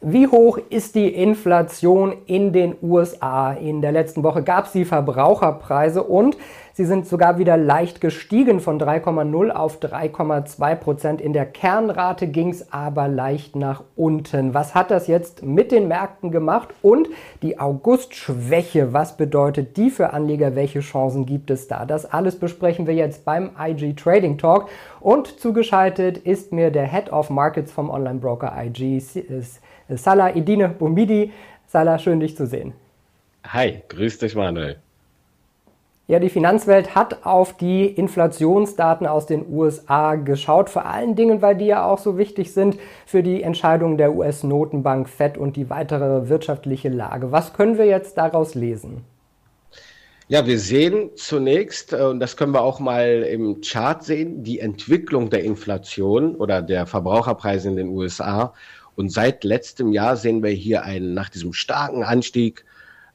Wie hoch ist die Inflation in den USA? In der letzten Woche gab es die Verbraucherpreise und sie sind sogar wieder leicht gestiegen von 3,0 auf 3,2 Prozent. In der Kernrate ging es aber leicht nach unten. Was hat das jetzt mit den Märkten gemacht? Und die August-Schwäche, was bedeutet die für Anleger? Welche Chancen gibt es da? Das alles besprechen wir jetzt beim IG Trading Talk. Und zugeschaltet ist mir der Head of Markets vom Online-Broker IG. Salah Idine Boumidi. Salah, schön dich zu sehen. Hi, grüß dich Manuel. Ja, die Finanzwelt hat auf die Inflationsdaten aus den USA geschaut, vor allen Dingen, weil die ja auch so wichtig sind für die Entscheidungen der US-Notenbank Fed und die weitere wirtschaftliche Lage. Was können wir jetzt daraus lesen? Ja, wir sehen zunächst, äh, und das können wir auch mal im Chart sehen, die Entwicklung der Inflation oder der Verbraucherpreise in den USA und seit letztem Jahr sehen wir hier einen, nach diesem starken Anstieg,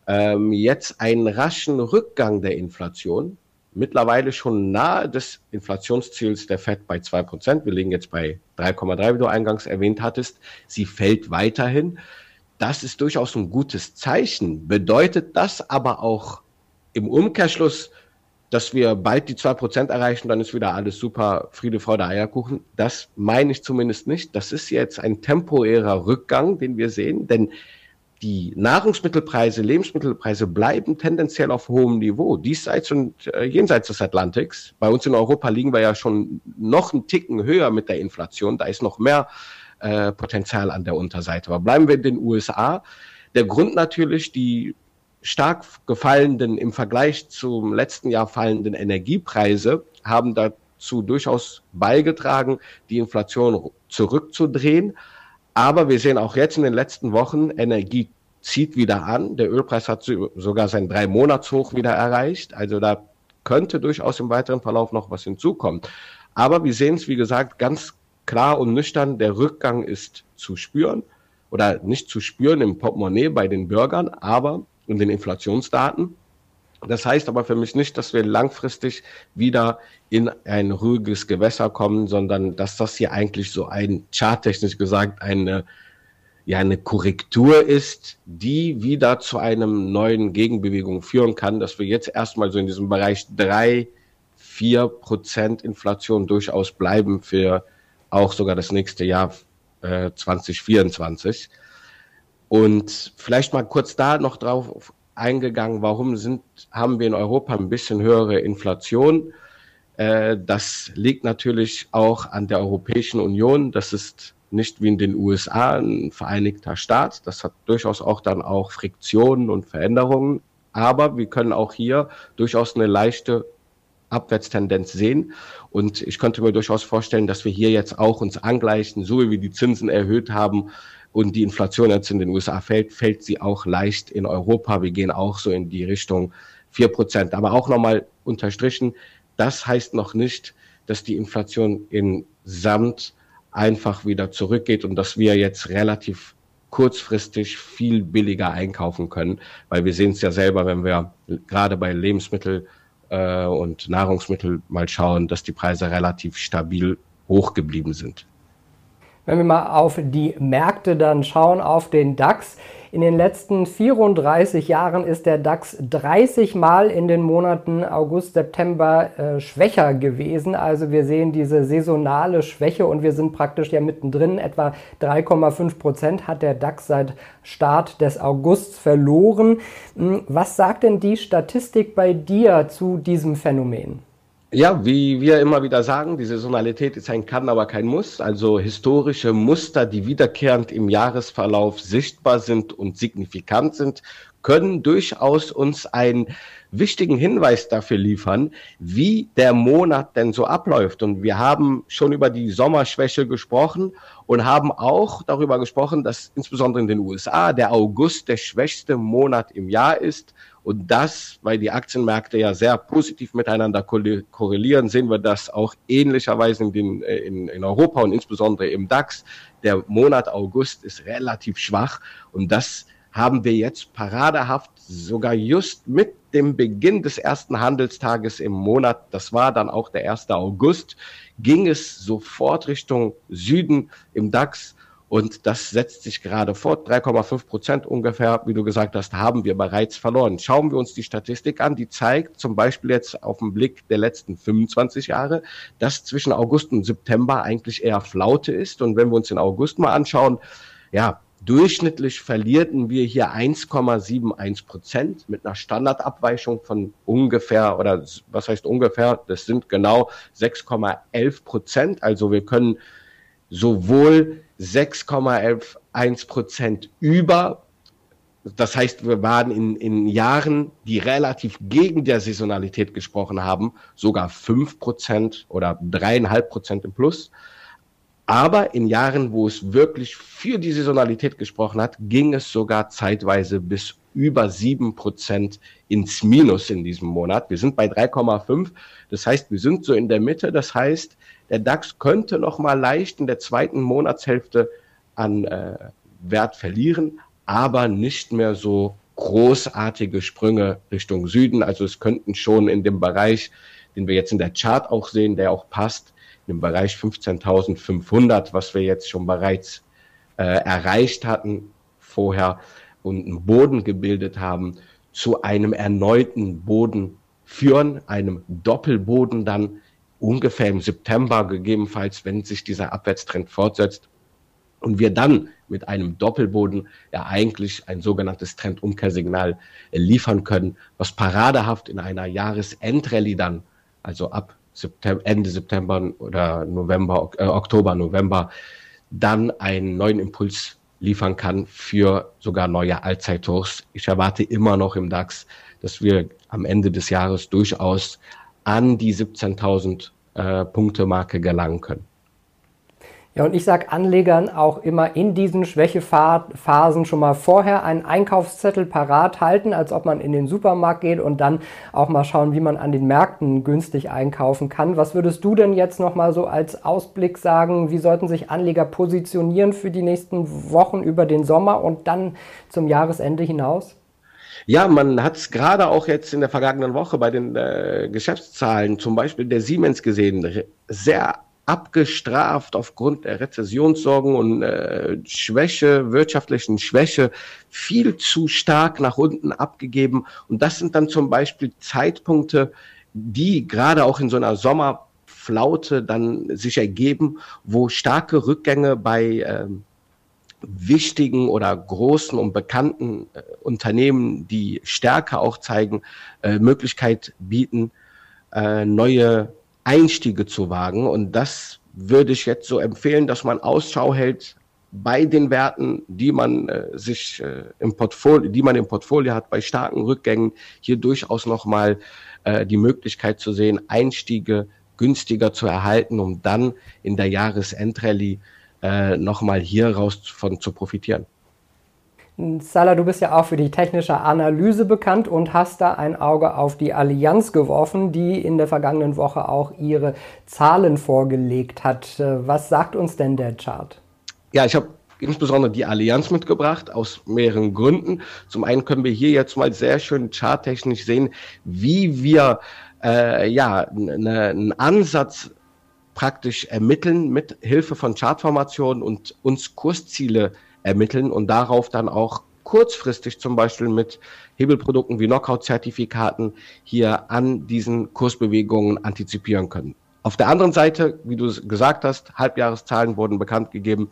ähm, jetzt einen raschen Rückgang der Inflation. Mittlerweile schon nahe des Inflationsziels der FED bei zwei Prozent. Wir liegen jetzt bei 3,3, wie du eingangs erwähnt hattest. Sie fällt weiterhin. Das ist durchaus ein gutes Zeichen. Bedeutet das aber auch im Umkehrschluss, dass wir bald die zwei Prozent erreichen, dann ist wieder alles super, Friede, Freude, Eierkuchen. Das meine ich zumindest nicht. Das ist jetzt ein temporärer Rückgang, den wir sehen, denn die Nahrungsmittelpreise, Lebensmittelpreise bleiben tendenziell auf hohem Niveau, diesseits und äh, jenseits des Atlantiks. Bei uns in Europa liegen wir ja schon noch einen Ticken höher mit der Inflation. Da ist noch mehr äh, Potenzial an der Unterseite. Aber bleiben wir in den USA. Der Grund natürlich, die stark gefallenden, im Vergleich zum letzten Jahr fallenden Energiepreise haben dazu durchaus beigetragen, die Inflation zurückzudrehen. Aber wir sehen auch jetzt in den letzten Wochen, Energie zieht wieder an. Der Ölpreis hat sogar sein Drei-Monats-Hoch wieder erreicht. Also da könnte durchaus im weiteren Verlauf noch was hinzukommen. Aber wir sehen es, wie gesagt, ganz klar und nüchtern, der Rückgang ist zu spüren oder nicht zu spüren im Portemonnaie bei den Bürgern, aber in den Inflationsdaten. Das heißt aber für mich nicht, dass wir langfristig wieder in ein ruhiges Gewässer kommen, sondern dass das hier eigentlich so ein charttechnisch gesagt eine ja eine Korrektur ist, die wieder zu einem neuen Gegenbewegung führen kann, dass wir jetzt erstmal so in diesem Bereich drei, vier Prozent Inflation durchaus bleiben für auch sogar das nächste Jahr äh, 2024. Und vielleicht mal kurz da noch drauf eingegangen, warum sind, haben wir in Europa ein bisschen höhere Inflation? Äh, das liegt natürlich auch an der Europäischen Union. Das ist nicht wie in den USA ein vereinigter Staat. Das hat durchaus auch dann auch Friktionen und Veränderungen. Aber wir können auch hier durchaus eine leichte Abwärtstendenz sehen. Und ich könnte mir durchaus vorstellen, dass wir hier jetzt auch uns angleichen, so wie wir die Zinsen erhöht haben, und die Inflation jetzt in den USA fällt, fällt sie auch leicht in Europa. Wir gehen auch so in die Richtung vier Prozent. Aber auch nochmal unterstrichen, das heißt noch nicht, dass die Inflation in Samt einfach wieder zurückgeht und dass wir jetzt relativ kurzfristig viel billiger einkaufen können, weil wir sehen es ja selber, wenn wir gerade bei Lebensmittel äh, und Nahrungsmittel mal schauen, dass die Preise relativ stabil hoch geblieben sind. Wenn wir mal auf die Märkte dann schauen, auf den DAX. In den letzten 34 Jahren ist der DAX 30 Mal in den Monaten August, September äh, schwächer gewesen. Also wir sehen diese saisonale Schwäche und wir sind praktisch ja mittendrin. Etwa 3,5 Prozent hat der DAX seit Start des Augusts verloren. Hm, was sagt denn die Statistik bei dir zu diesem Phänomen? Ja, wie wir immer wieder sagen, die Saisonalität ist ein Kann, aber kein Muss. Also historische Muster, die wiederkehrend im Jahresverlauf sichtbar sind und signifikant sind, können durchaus uns einen wichtigen Hinweis dafür liefern, wie der Monat denn so abläuft. Und wir haben schon über die Sommerschwäche gesprochen und haben auch darüber gesprochen, dass insbesondere in den USA der August der schwächste Monat im Jahr ist. Und das, weil die Aktienmärkte ja sehr positiv miteinander korrelieren, sehen wir das auch ähnlicherweise in, den, äh, in, in Europa und insbesondere im DAX. Der Monat August ist relativ schwach und das haben wir jetzt paradehaft sogar just mit dem Beginn des ersten Handelstages im Monat, das war dann auch der 1. August, ging es sofort Richtung Süden im DAX. Und das setzt sich gerade fort. 3,5 Prozent ungefähr, wie du gesagt hast, haben wir bereits verloren. Schauen wir uns die Statistik an, die zeigt zum Beispiel jetzt auf den Blick der letzten 25 Jahre, dass zwischen August und September eigentlich eher Flaute ist. Und wenn wir uns den August mal anschauen, ja, durchschnittlich verlierten wir hier 1,71 Prozent mit einer Standardabweichung von ungefähr, oder was heißt ungefähr, das sind genau 6,11 Prozent. Also wir können sowohl 6,11 Prozent über. Das heißt, wir waren in, in Jahren, die relativ gegen der Saisonalität gesprochen haben, sogar 5 Prozent oder dreieinhalb Prozent im Plus. Aber in Jahren, wo es wirklich für die Saisonalität gesprochen hat, ging es sogar zeitweise bis über sieben Prozent ins Minus in diesem Monat. Wir sind bei 3,5. Das heißt, wir sind so in der Mitte. Das heißt, der DAX könnte noch mal leicht in der zweiten Monatshälfte an äh, Wert verlieren, aber nicht mehr so großartige Sprünge Richtung Süden. Also es könnten schon in dem Bereich, den wir jetzt in der Chart auch sehen, der auch passt, im Bereich 15.500, was wir jetzt schon bereits äh, erreicht hatten vorher und einen Boden gebildet haben, zu einem erneuten Boden führen, einem Doppelboden dann ungefähr im September gegebenenfalls, wenn sich dieser Abwärtstrend fortsetzt und wir dann mit einem Doppelboden ja eigentlich ein sogenanntes Trendumkehrsignal äh, liefern können, was paradehaft in einer Jahresendrallye dann, also ab September, Ende September oder November, äh, Oktober, November, dann einen neuen Impuls liefern kann für sogar neue Allzeithochs. Ich erwarte immer noch im DAX, dass wir am Ende des Jahres durchaus an die 17.000 äh, Punkte Marke gelangen können. Ja, und ich sage Anlegern auch immer in diesen Schwächephasen schon mal vorher einen Einkaufszettel parat halten, als ob man in den Supermarkt geht und dann auch mal schauen, wie man an den Märkten günstig einkaufen kann. Was würdest du denn jetzt noch mal so als Ausblick sagen? Wie sollten sich Anleger positionieren für die nächsten Wochen über den Sommer und dann zum Jahresende hinaus? Ja, man hat es gerade auch jetzt in der vergangenen Woche bei den äh, Geschäftszahlen, zum Beispiel der Siemens gesehen, sehr abgestraft aufgrund der Rezessionssorgen und äh, Schwäche, wirtschaftlichen Schwäche, viel zu stark nach unten abgegeben. Und das sind dann zum Beispiel Zeitpunkte, die gerade auch in so einer Sommerflaute dann sich ergeben, wo starke Rückgänge bei äh, wichtigen oder großen und bekannten äh, Unternehmen, die Stärke auch zeigen, äh, Möglichkeit bieten, äh, neue Einstiege zu wagen. Und das würde ich jetzt so empfehlen, dass man Ausschau hält bei den Werten, die man äh, sich äh, im Portfolio, die man im Portfolio hat, bei starken Rückgängen hier durchaus nochmal äh, die Möglichkeit zu sehen, Einstiege günstiger zu erhalten, um dann in der Jahresendrallye äh, nochmal hier raus von zu profitieren. Salah, du bist ja auch für die technische Analyse bekannt und hast da ein Auge auf die Allianz geworfen, die in der vergangenen Woche auch ihre Zahlen vorgelegt hat. Äh, was sagt uns denn der Chart? Ja, ich habe insbesondere die Allianz mitgebracht, aus mehreren Gründen. Zum einen können wir hier jetzt mal sehr schön charttechnisch sehen, wie wir äh, ja ne, einen Ansatz praktisch ermitteln mit Hilfe von Chartformationen und uns Kursziele ermitteln und darauf dann auch kurzfristig zum Beispiel mit Hebelprodukten wie Knockout-Zertifikaten hier an diesen Kursbewegungen antizipieren können. Auf der anderen Seite, wie du gesagt hast, Halbjahreszahlen wurden bekannt gegeben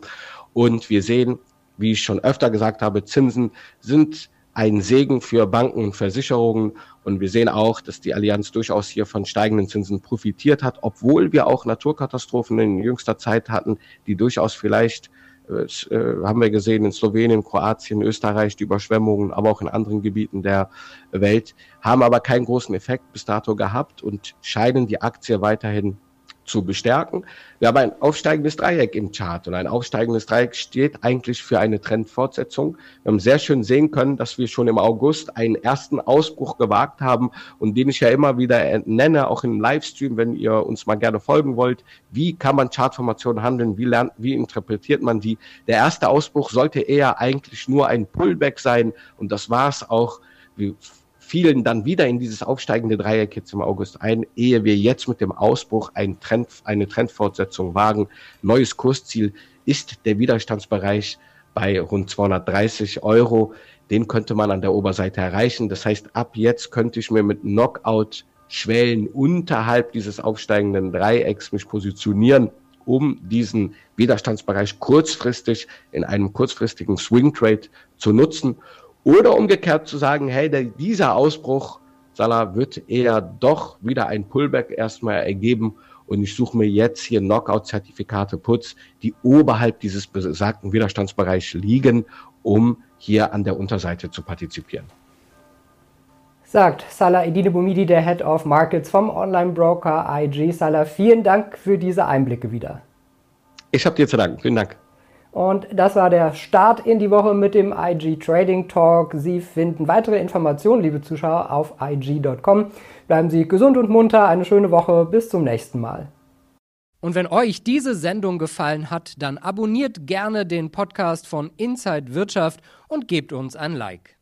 und wir sehen, wie ich schon öfter gesagt habe, Zinsen sind ein Segen für Banken und Versicherungen. Und wir sehen auch, dass die Allianz durchaus hier von steigenden Zinsen profitiert hat, obwohl wir auch Naturkatastrophen in jüngster Zeit hatten, die durchaus vielleicht haben wir gesehen in Slowenien, Kroatien, Österreich, die Überschwemmungen, aber auch in anderen Gebieten der Welt, haben aber keinen großen Effekt bis dato gehabt und scheinen die Aktie weiterhin zu bestärken. Wir haben ein aufsteigendes Dreieck im Chart und ein aufsteigendes Dreieck steht eigentlich für eine Trendfortsetzung. Wir haben sehr schön sehen können, dass wir schon im August einen ersten Ausbruch gewagt haben und den ich ja immer wieder nenne, auch im Livestream, wenn ihr uns mal gerne folgen wollt. Wie kann man Chartformationen handeln? Wie lernt, wie interpretiert man die? Der erste Ausbruch sollte eher eigentlich nur ein Pullback sein und das war es auch. Wir fielen dann wieder in dieses aufsteigende Dreieck jetzt im August ein, ehe wir jetzt mit dem Ausbruch ein Trend, eine Trendfortsetzung wagen. Neues Kursziel ist der Widerstandsbereich bei rund 230 Euro. Den könnte man an der Oberseite erreichen. Das heißt, ab jetzt könnte ich mir mit Knockout Schwellen unterhalb dieses aufsteigenden Dreiecks mich positionieren, um diesen Widerstandsbereich kurzfristig in einem kurzfristigen Swing Trade zu nutzen oder umgekehrt zu sagen, hey, der, dieser Ausbruch, Salah, wird eher doch wieder ein Pullback erstmal ergeben und ich suche mir jetzt hier Knockout-Zertifikate Putz, die oberhalb dieses besagten Widerstandsbereichs liegen, um hier an der Unterseite zu partizipieren. Sagt Salah Edine Bumidi, der Head of Markets vom Online-Broker IG. Salah, vielen Dank für diese Einblicke wieder. Ich habe dir zu danken. Vielen Dank. Und das war der Start in die Woche mit dem IG Trading Talk. Sie finden weitere Informationen, liebe Zuschauer, auf IG.com. Bleiben Sie gesund und munter. Eine schöne Woche. Bis zum nächsten Mal. Und wenn euch diese Sendung gefallen hat, dann abonniert gerne den Podcast von Inside Wirtschaft und gebt uns ein Like.